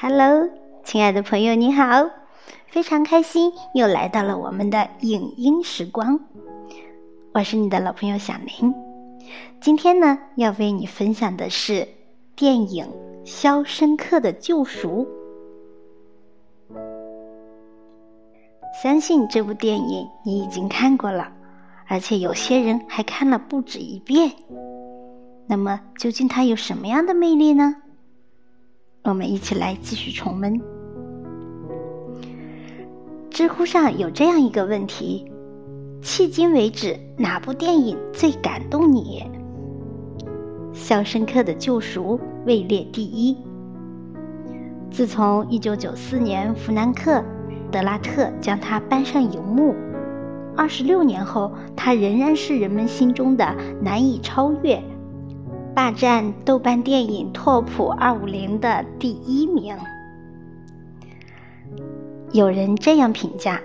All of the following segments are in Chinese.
Hello，亲爱的朋友，你好！非常开心又来到了我们的影音时光。我是你的老朋友小林。今天呢，要为你分享的是电影《肖申克的救赎》。相信这部电影你已经看过了，而且有些人还看了不止一遍。那么，究竟它有什么样的魅力呢？我们一起来继续重温。知乎上有这样一个问题：迄今为止，哪部电影最感动你？《肖申克的救赎》位列第一。自从1994年弗兰克·德拉特将它搬上荧幕，二十六年后，它仍然是人们心中的难以超越。霸占豆瓣电影 TOP 二五零的第一名。有人这样评价：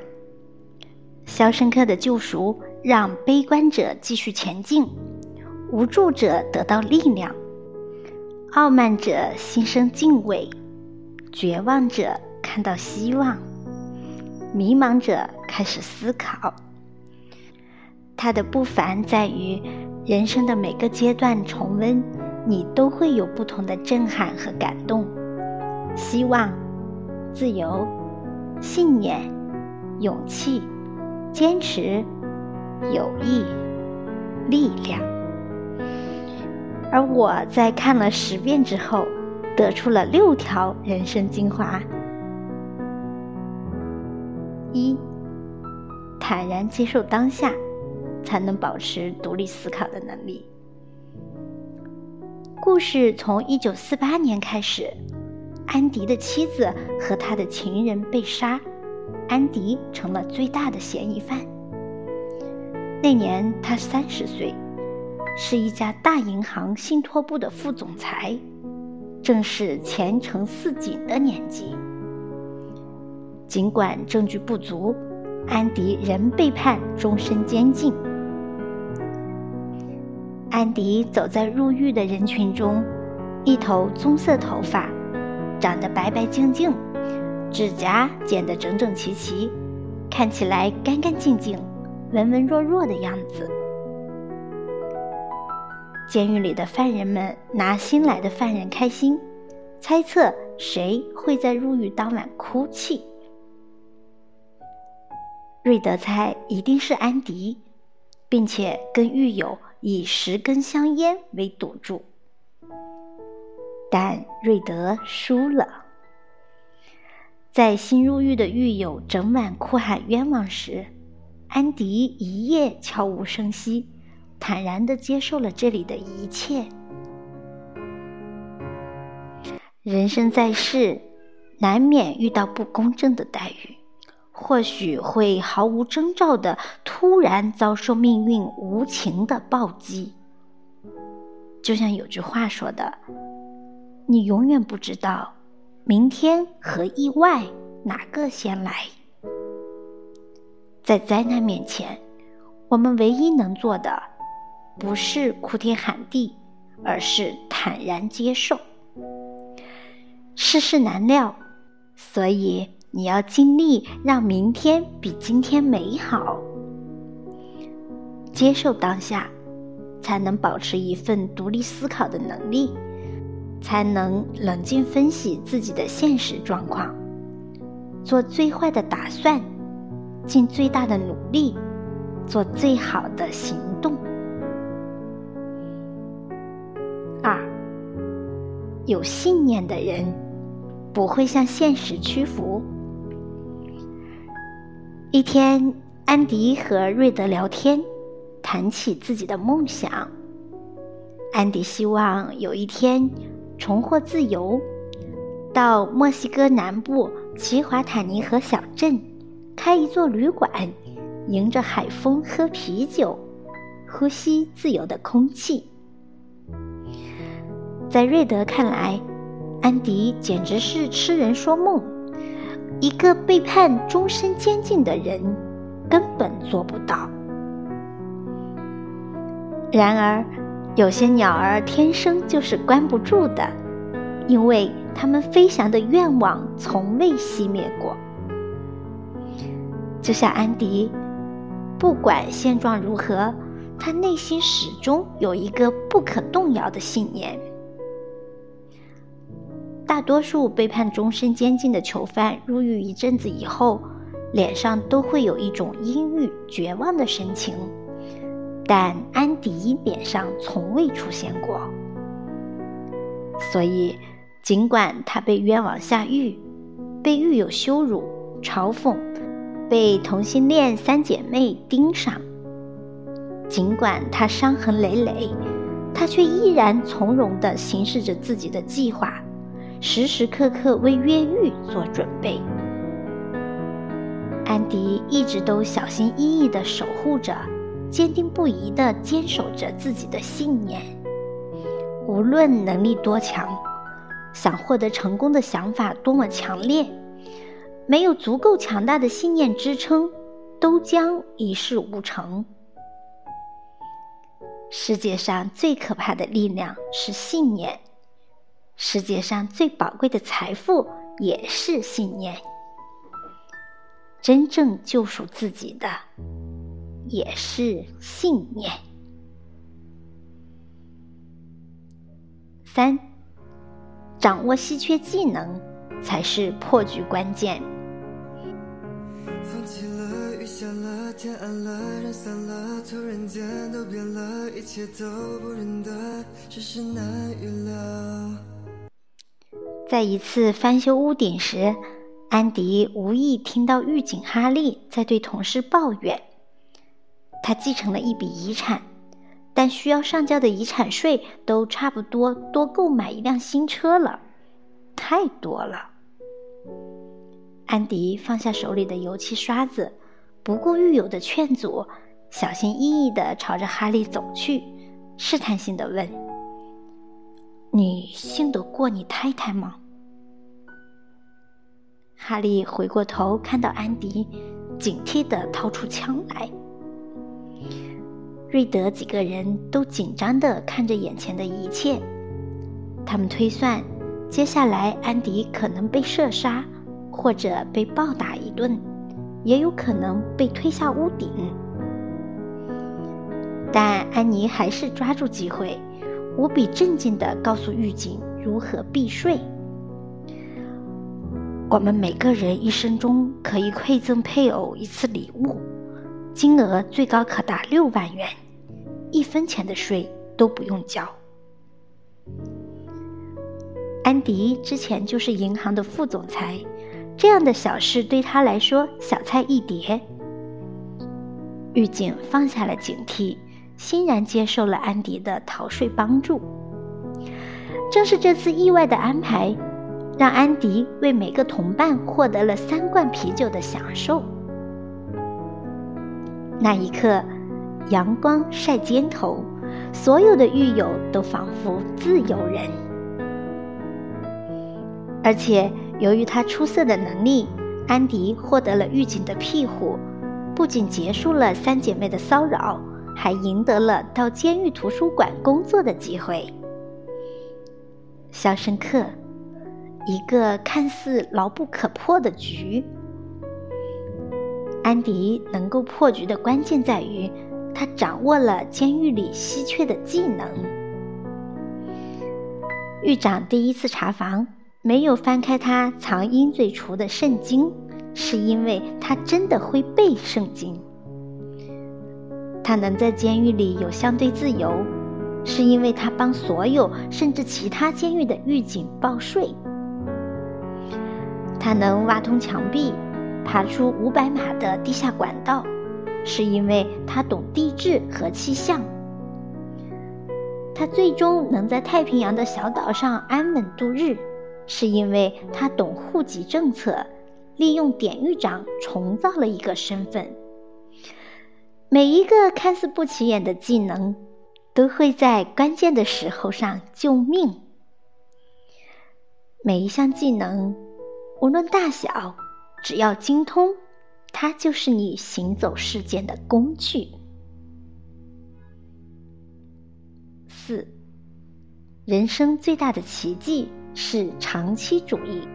《肖申克的救赎》让悲观者继续前进，无助者得到力量，傲慢者心生敬畏，绝望者看到希望，迷茫者开始思考。他的不凡在于。人生的每个阶段重温，你都会有不同的震撼和感动。希望、自由、信念、勇气、坚持、友谊、力量。而我在看了十遍之后，得出了六条人生精华：一、坦然接受当下。才能保持独立思考的能力。故事从1948年开始，安迪的妻子和他的情人被杀，安迪成了最大的嫌疑犯。那年他三十岁，是一家大银行信托部的副总裁，正是前程似锦的年纪。尽管证据不足，安迪仍被判终身监禁。安迪走在入狱的人群中，一头棕色头发，长得白白净净，指甲剪得整整齐齐，看起来干干净净、文文弱弱的样子。监狱里的犯人们拿新来的犯人开心，猜测谁会在入狱当晚哭泣。瑞德猜一定是安迪，并且跟狱友。以十根香烟为赌注，但瑞德输了。在新入狱的狱友整晚哭喊冤枉时，安迪一夜悄无声息，坦然的接受了这里的一切。人生在世，难免遇到不公正的待遇。或许会毫无征兆的突然遭受命运无情的暴击，就像有句话说的：“你永远不知道明天和意外哪个先来。”在灾难面前，我们唯一能做的不是哭天喊地，而是坦然接受。世事难料，所以。你要尽力让明天比今天美好，接受当下，才能保持一份独立思考的能力，才能冷静分析自己的现实状况，做最坏的打算，尽最大的努力，做最好的行动。二，有信念的人不会向现实屈服。一天，安迪和瑞德聊天，谈起自己的梦想。安迪希望有一天重获自由，到墨西哥南部奇华塔尼河小镇开一座旅馆，迎着海风喝啤酒，呼吸自由的空气。在瑞德看来，安迪简直是痴人说梦。一个被判终身监禁的人根本做不到。然而，有些鸟儿天生就是关不住的，因为它们飞翔的愿望从未熄灭过。就像安迪，不管现状如何，他内心始终有一个不可动摇的信念。大多数被判终身监禁的囚犯入狱一阵子以后，脸上都会有一种阴郁、绝望的神情，但安迪脸上从未出现过。所以，尽管他被冤枉下狱，被狱友羞辱、嘲讽，被同性恋三姐妹盯上，尽管他伤痕累累，他却依然从容地行使着自己的计划。时时刻刻为越狱做准备。安迪一直都小心翼翼地守护着，坚定不移地坚守着自己的信念。无论能力多强，想获得成功的想法多么强烈，没有足够强大的信念支撑，都将一事无成。世界上最可怕的力量是信念。世界上最宝贵的财富也是信念。真正救赎自己的也是信念。三，掌握稀缺技能才是破局关键。风起了，雨下了，天暗了，人散了，突然间都变了，一切都不认得，世事难预料。在一次翻修屋顶时，安迪无意听到狱警哈利在对同事抱怨：他继承了一笔遗产，但需要上交的遗产税都差不多多购买一辆新车了，太多了。安迪放下手里的油漆刷子，不顾狱友的劝阻，小心翼翼地朝着哈利走去，试探性地问：“你信得过你太太吗？”哈利回过头，看到安迪，警惕地掏出枪来。瑞德几个人都紧张地看着眼前的一切，他们推算，接下来安迪可能被射杀，或者被暴打一顿，也有可能被推下屋顶。但安妮还是抓住机会，无比镇静地告诉狱警如何避税。我们每个人一生中可以馈赠配偶一次礼物，金额最高可达六万元，一分钱的税都不用交。安迪之前就是银行的副总裁，这样的小事对他来说小菜一碟。狱警放下了警惕，欣然接受了安迪的逃税帮助。正是这次意外的安排。让安迪为每个同伴获得了三罐啤酒的享受。那一刻，阳光晒肩头，所有的狱友都仿佛自由人。而且，由于他出色的能力，安迪获得了狱警的庇护，不仅结束了三姐妹的骚扰，还赢得了到监狱图书馆工作的机会。肖申克。一个看似牢不可破的局，安迪能够破局的关键在于，他掌握了监狱里稀缺的技能。狱长第一次查房没有翻开他藏鹰嘴橱的圣经，是因为他真的会背圣经。他能在监狱里有相对自由，是因为他帮所有甚至其他监狱的狱警报税。他能挖通墙壁，爬出五百码的地下管道，是因为他懂地质和气象。他最终能在太平洋的小岛上安稳度日，是因为他懂户籍政策，利用典狱长重造了一个身份。每一个看似不起眼的技能，都会在关键的时候上救命。每一项技能。无论大小，只要精通，它就是你行走世间的工具。四，人生最大的奇迹是长期主义。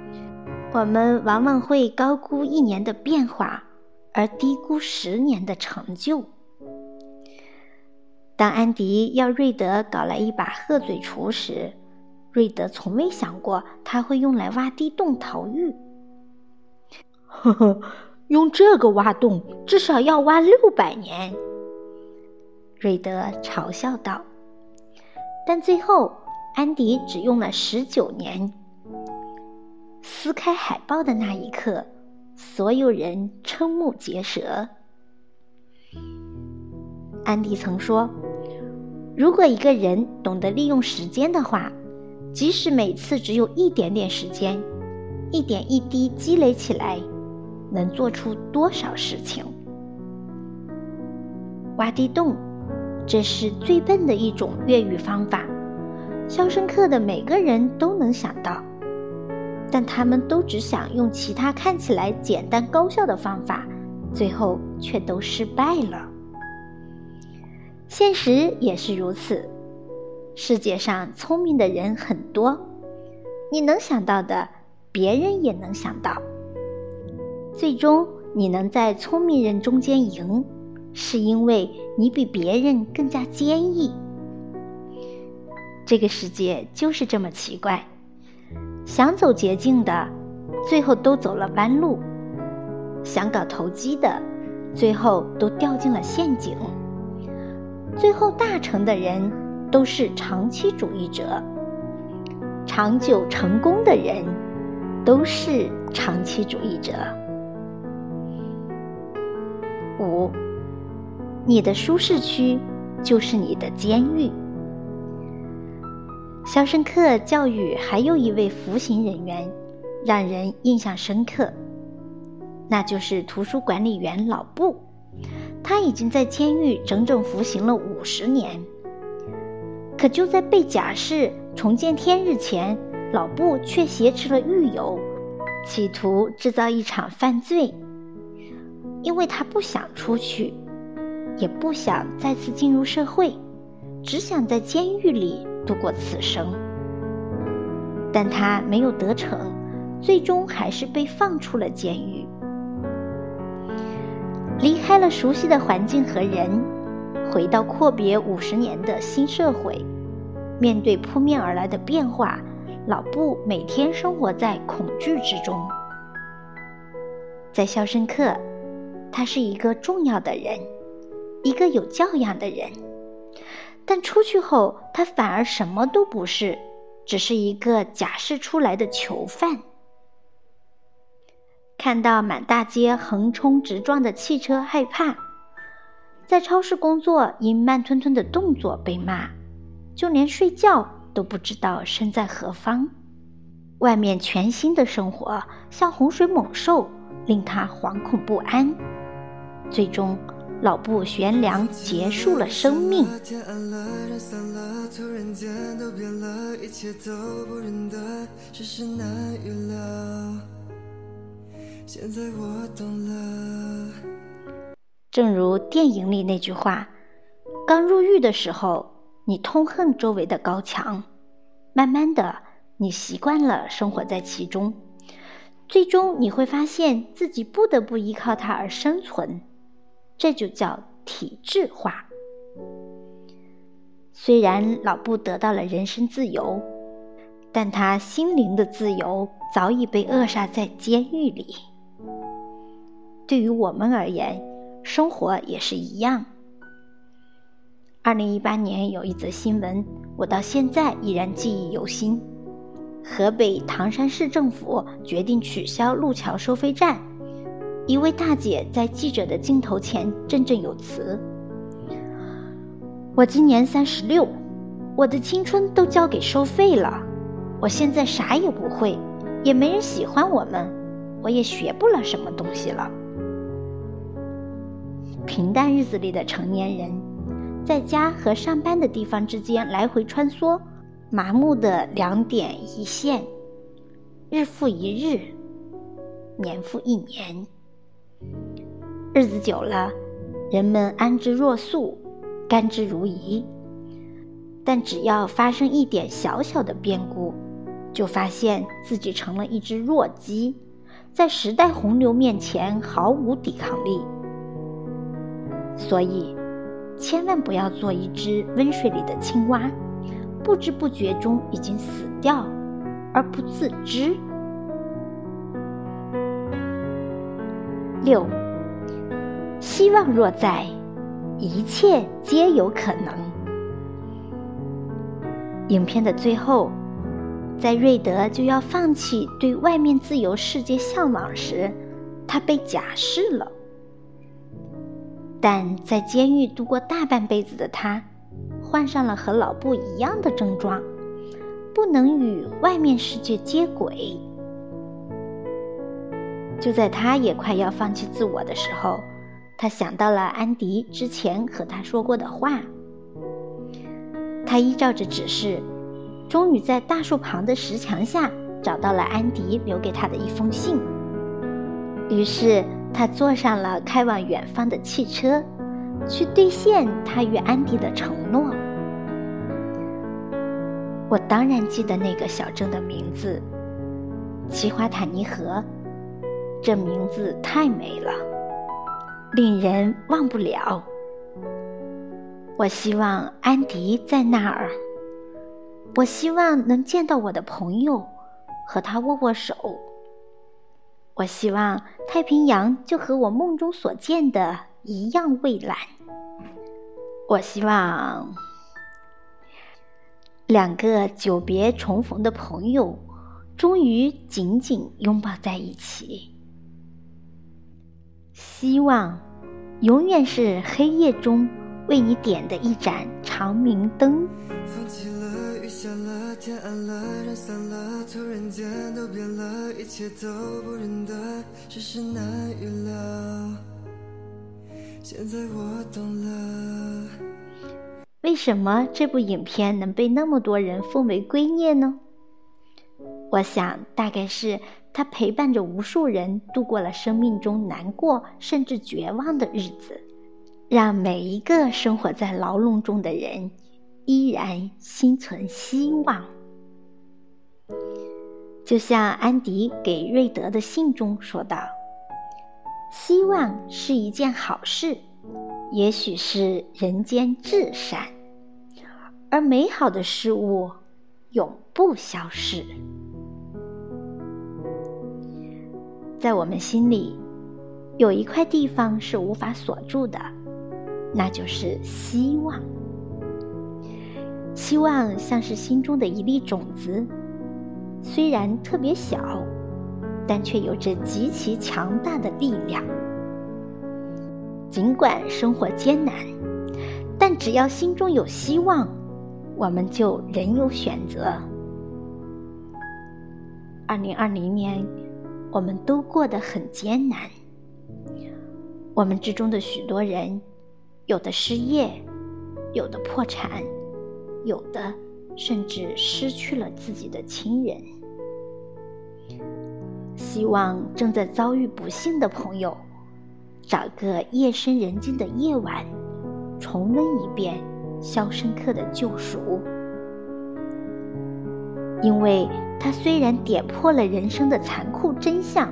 我们往往会高估一年的变化，而低估十年的成就。当安迪要瑞德搞来一把鹤嘴锄时，瑞德从未想过他会用来挖地洞逃狱。呵呵，用这个挖洞至少要挖六百年。瑞德嘲笑道。但最后，安迪只用了十九年。撕开海报的那一刻，所有人瞠目结舌。安迪曾说：“如果一个人懂得利用时间的话，即使每次只有一点点时间，一点一滴积累起来，能做出多少事情？”挖地洞，这是最笨的一种越狱方法。肖申克的每个人都能想到。但他们都只想用其他看起来简单高效的方法，最后却都失败了。现实也是如此，世界上聪明的人很多，你能想到的，别人也能想到。最终，你能在聪明人中间赢，是因为你比别人更加坚毅。这个世界就是这么奇怪。想走捷径的，最后都走了弯路；想搞投机的，最后都掉进了陷阱。最后大成的人都是长期主义者，长久成功的人都是长期主义者。五，你的舒适区就是你的监狱。肖申克教育还有一位服刑人员，让人印象深刻，那就是图书管理员老布。他已经在监狱整整服刑了五十年。可就在被假释重见天日前，老布却挟持了狱友，企图制造一场犯罪。因为他不想出去，也不想再次进入社会，只想在监狱里。度过此生，但他没有得逞，最终还是被放出了监狱，离开了熟悉的环境和人，回到阔别五十年的新社会。面对扑面而来的变化，老布每天生活在恐惧之中。在肖申克，他是一个重要的人，一个有教养的人。但出去后，他反而什么都不是，只是一个假释出来的囚犯。看到满大街横冲直撞的汽车，害怕；在超市工作，因慢吞吞的动作被骂；就连睡觉都不知道身在何方。外面全新的生活像洪水猛兽，令他惶恐不安。最终。老布悬梁结束了生命。正如电影里那句话：“刚入狱的时候，你痛恨周围的高墙，慢慢的，你习惯了生活在其中，最终你会发现自己不得不依靠它而生存。”这就叫体制化。虽然老布得到了人身自由，但他心灵的自由早已被扼杀在监狱里。对于我们而言，生活也是一样。二零一八年有一则新闻，我到现在依然记忆犹新：河北唐山市政府决定取消路桥收费站。一位大姐在记者的镜头前振振有词：“我今年三十六，我的青春都交给收费了。我现在啥也不会，也没人喜欢我们，我也学不了什么东西了。”平淡日子里的成年人，在家和上班的地方之间来回穿梭，麻木的两点一线，日复一日，年复一年。日子久了，人们安之若素，甘之如饴。但只要发生一点小小的变故，就发现自己成了一只弱鸡，在时代洪流面前毫无抵抗力。所以，千万不要做一只温水里的青蛙，不知不觉中已经死掉而不自知。六，希望若在，一切皆有可能。影片的最后。在瑞德就要放弃对外面自由世界向往时，他被假释了。但在监狱度过大半辈子的他，患上了和老布一样的症状，不能与外面世界接轨。就在他也快要放弃自我的时候，他想到了安迪之前和他说过的话。他依照着指示。终于在大树旁的石墙下找到了安迪留给他的一封信。于是他坐上了开往远方的汽车，去兑现他与安迪的承诺。我当然记得那个小镇的名字——奇华坦尼河。这名字太美了，令人忘不了。我希望安迪在那儿。我希望能见到我的朋友，和他握握手。我希望太平洋就和我梦中所见的一样蔚蓝。我希望两个久别重逢的朋友，终于紧紧拥抱在一起。希望永远是黑夜中为你点的一盏长明灯。下了，天暗了，人散了，突然间都变了，一切都不认得，世事难预料。现在我懂了。为什么这部影片能被那么多人奉为圭臬呢？我想，大概是它陪伴着无数人度过了生命中难过甚至绝望的日子，让每一个生活在牢笼中的人。依然心存希望，就像安迪给瑞德的信中说道：“希望是一件好事，也许是人间至善，而美好的事物永不消逝。在我们心里，有一块地方是无法锁住的，那就是希望。”希望像是心中的一粒种子，虽然特别小，但却有着极其强大的力量。尽管生活艰难，但只要心中有希望，我们就仍有选择。二零二零年，我们都过得很艰难。我们之中的许多人，有的失业，有的破产。有的甚至失去了自己的亲人。希望正在遭遇不幸的朋友，找个夜深人静的夜晚，重温一遍《肖申克的救赎》，因为它虽然点破了人生的残酷真相，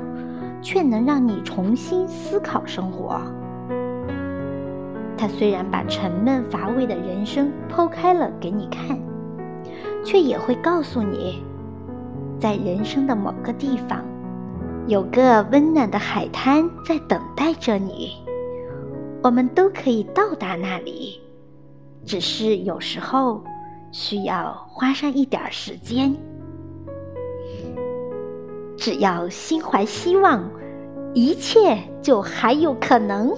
却能让你重新思考生活。他虽然把沉闷乏味的人生剖开了给你看，却也会告诉你，在人生的某个地方，有个温暖的海滩在等待着你。我们都可以到达那里，只是有时候需要花上一点时间。只要心怀希望，一切就还有可能。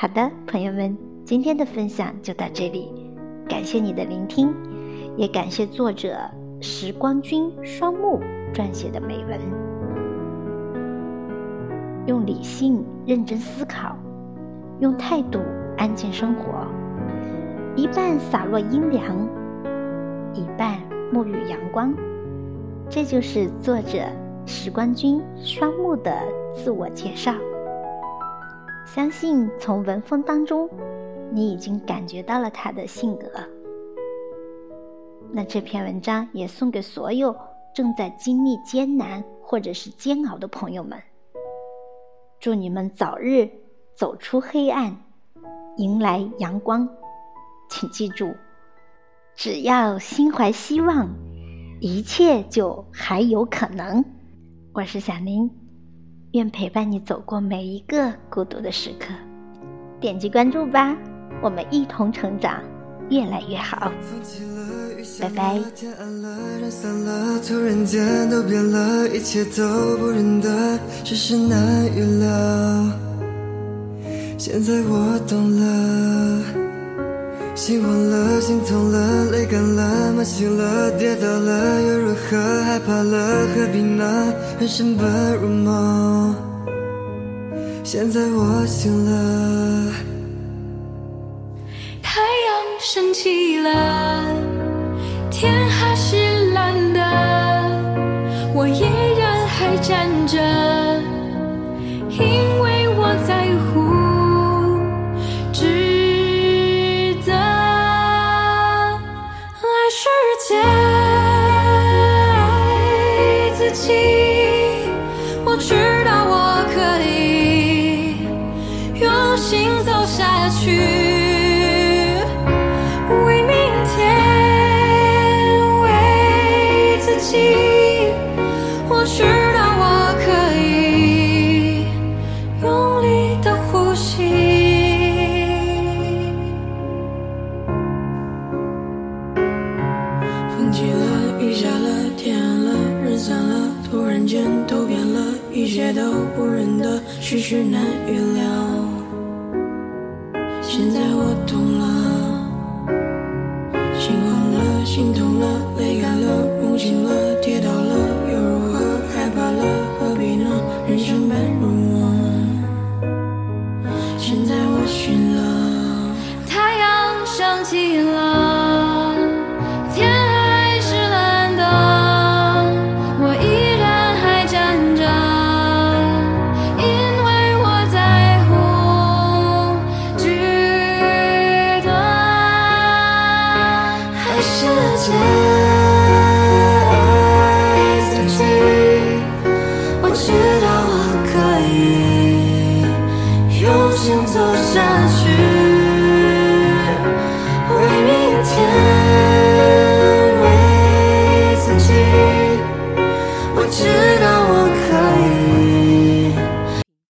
好的，朋友们，今天的分享就到这里，感谢你的聆听，也感谢作者时光君双木撰写的美文。用理性认真思考，用态度安静生活，一半洒落阴凉，一半沐浴阳光，这就是作者时光君双木的自我介绍。相信从文风当中，你已经感觉到了他的性格。那这篇文章也送给所有正在经历艰难或者是煎熬的朋友们。祝你们早日走出黑暗，迎来阳光。请记住，只要心怀希望，一切就还有可能。我是小林，愿陪伴你走过每一个孤独的时刻。点击关注吧，我们一同成长，越来越好。拜拜。天暗了，人散了，突然间都变了，一切都不认得，世事难预料。现在我懂了，心慌了，心痛了，泪干了，麻醒了，跌倒了又如何？害怕了，何必呢？人生本如梦，现在我醒了，太阳升起了。天还寻了